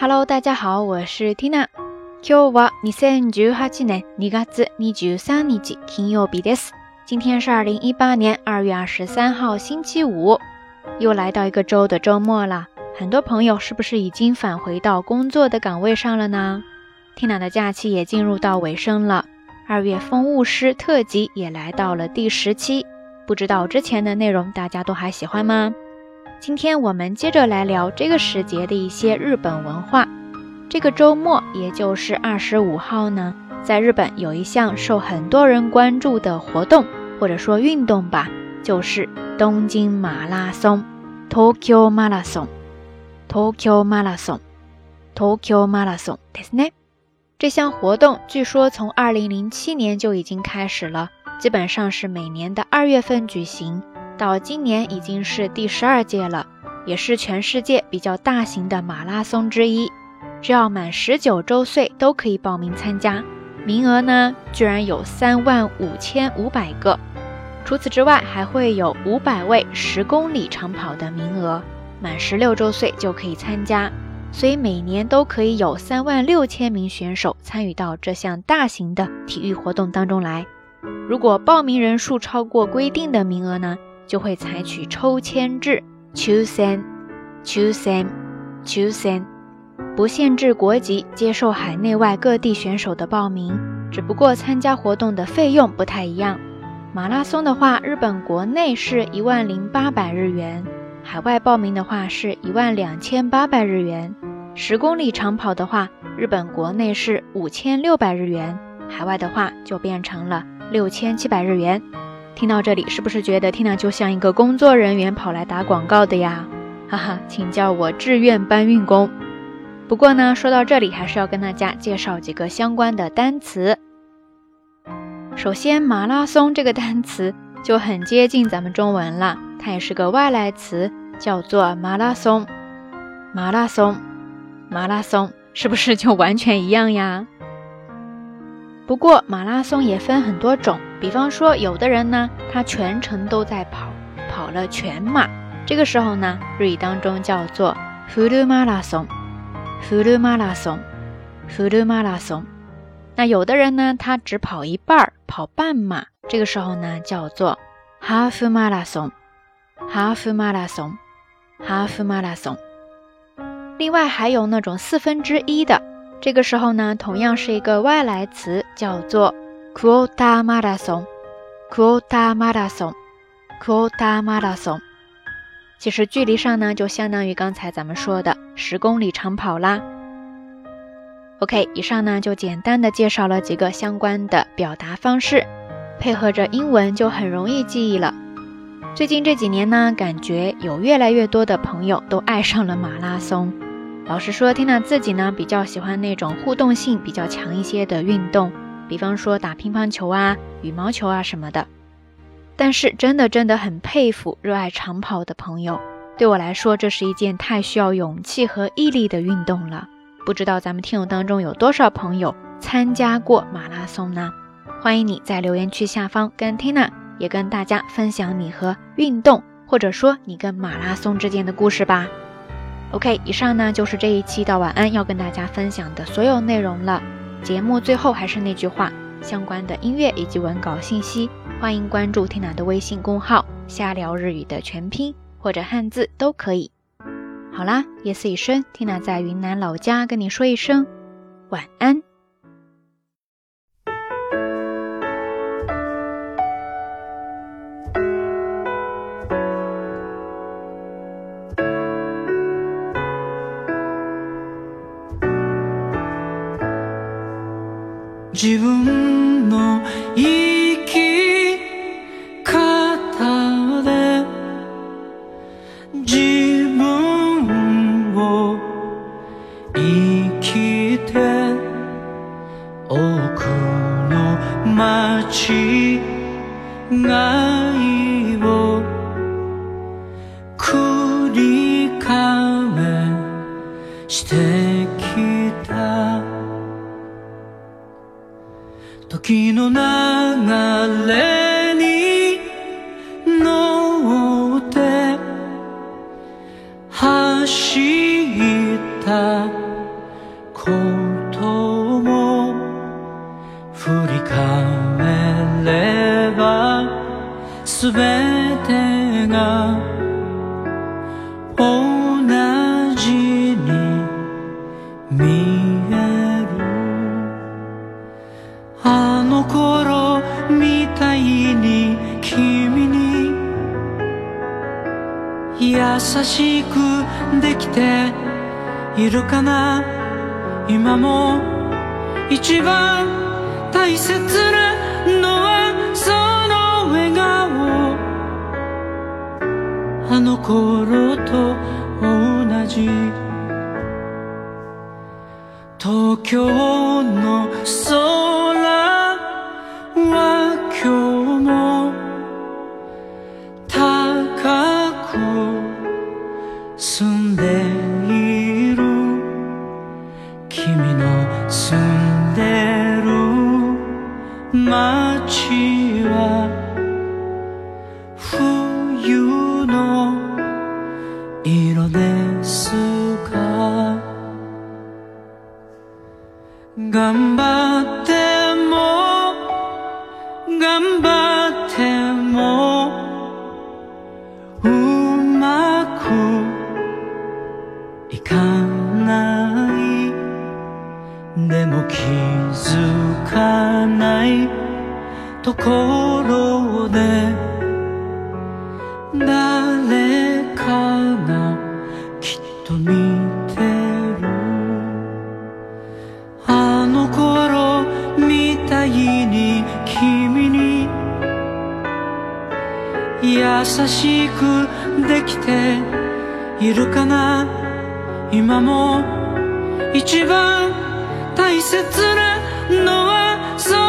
Hello，大家好，我是 Tina。今日は二千十八年二月二十三日金曜日です。今天是二零一八年二月二十三号星期五，又来到一个周的周末了。很多朋友是不是已经返回到工作的岗位上了呢？Tina 的假期也进入到尾声了。二月风物诗特辑也来到了第十期，不知道之前的内容大家都还喜欢吗？今天我们接着来聊这个时节的一些日本文化。这个周末，也就是二十五号呢，在日本有一项受很多人关注的活动，或者说运动吧，就是东京马拉松 （Tokyo Marathon）。Tokyo Marathon，Tokyo m a r a t h o n t y t 这项活动据说从二零零七年就已经开始了，基本上是每年的二月份举行。到今年已经是第十二届了，也是全世界比较大型的马拉松之一。只要满十九周岁都可以报名参加，名额呢居然有三万五千五百个。除此之外，还会有五百位十公里长跑的名额，满十六周岁就可以参加。所以每年都可以有三万六千名选手参与到这项大型的体育活动当中来。如果报名人数超过规定的名额呢？就会采取抽签制，choose t h e c h o o s t h e c h o o s e t h 不限制国籍，接受海内外各地选手的报名。只不过参加活动的费用不太一样。马拉松的话，日本国内是一万零八百日元，海外报名的话是一万两千八百日元。十公里长跑的话，日本国内是五千六百日元，海外的话就变成了六千七百日元。听到这里，是不是觉得听亮就像一个工作人员跑来打广告的呀？哈哈，请叫我志愿搬运工。不过呢，说到这里还是要跟大家介绍几个相关的单词。首先，马拉松这个单词就很接近咱们中文了，它也是个外来词，叫做马拉松、马拉松、马拉松，是不是就完全一样呀？不过，马拉松也分很多种。比方说，有的人呢，他全程都在跑，跑了全马，这个时候呢，日语当中叫做フルマラソン、フルマラソン、フルマラソン。那有的人呢，他只跑一半儿，跑半马，这个时候呢，叫做ハーフマラソン、ハーフマラソン、ハーフマラソン。另外还有那种四分之一的，这个时候呢，同样是一个外来词，叫做。quota marathon, q u o t a marathon, q u o t a marathon。其实距离上呢，就相当于刚才咱们说的十公里长跑啦。OK，以上呢就简单的介绍了几个相关的表达方式，配合着英文就很容易记忆了。最近这几年呢，感觉有越来越多的朋友都爱上了马拉松。老实说，Tina 自己呢比较喜欢那种互动性比较强一些的运动。比方说打乒乓球啊、羽毛球啊什么的，但是真的真的很佩服热爱长跑的朋友。对我来说，这是一件太需要勇气和毅力的运动了。不知道咱们听友当中有多少朋友参加过马拉松呢？欢迎你在留言区下方跟 Tina 也跟大家分享你和运动，或者说你跟马拉松之间的故事吧。OK，以上呢就是这一期的晚安要跟大家分享的所有内容了。节目最后还是那句话，相关的音乐以及文稿信息，欢迎关注 Tina 的微信公号“瞎聊日语”的全拼或者汉字都可以。好啦，夜色已深，Tina 在云南老家跟你说一声晚安。自分の生き方で自分を生きて奥の間違いたことも振り返れば全てが同じに見えるあの頃みたいに君に優しくできているかな今も一番大切なのはその笑顔あの頃と同じ東京の空冬の色ですか頑張っても頑張ってもうまくいかないでも気づかないところで誰かがきっと見てるあの頃みたいに君に優しくできているかな今も一番大切なのはそう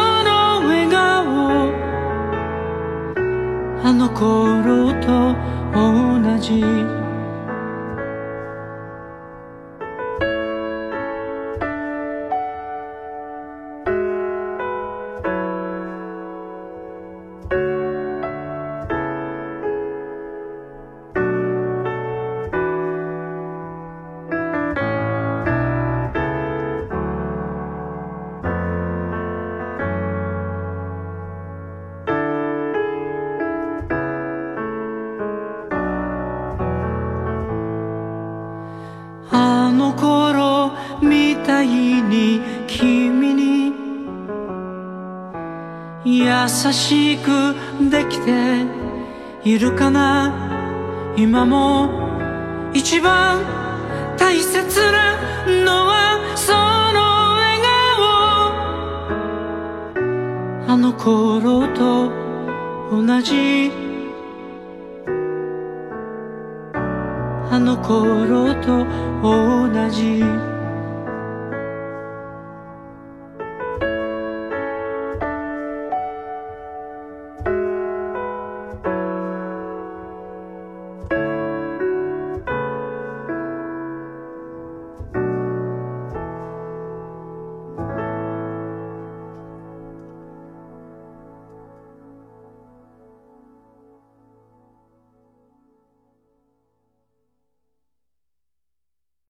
の頃と同じ優しくできているかな今も一番大切なのはその笑顔あの頃と同じあの頃と同じ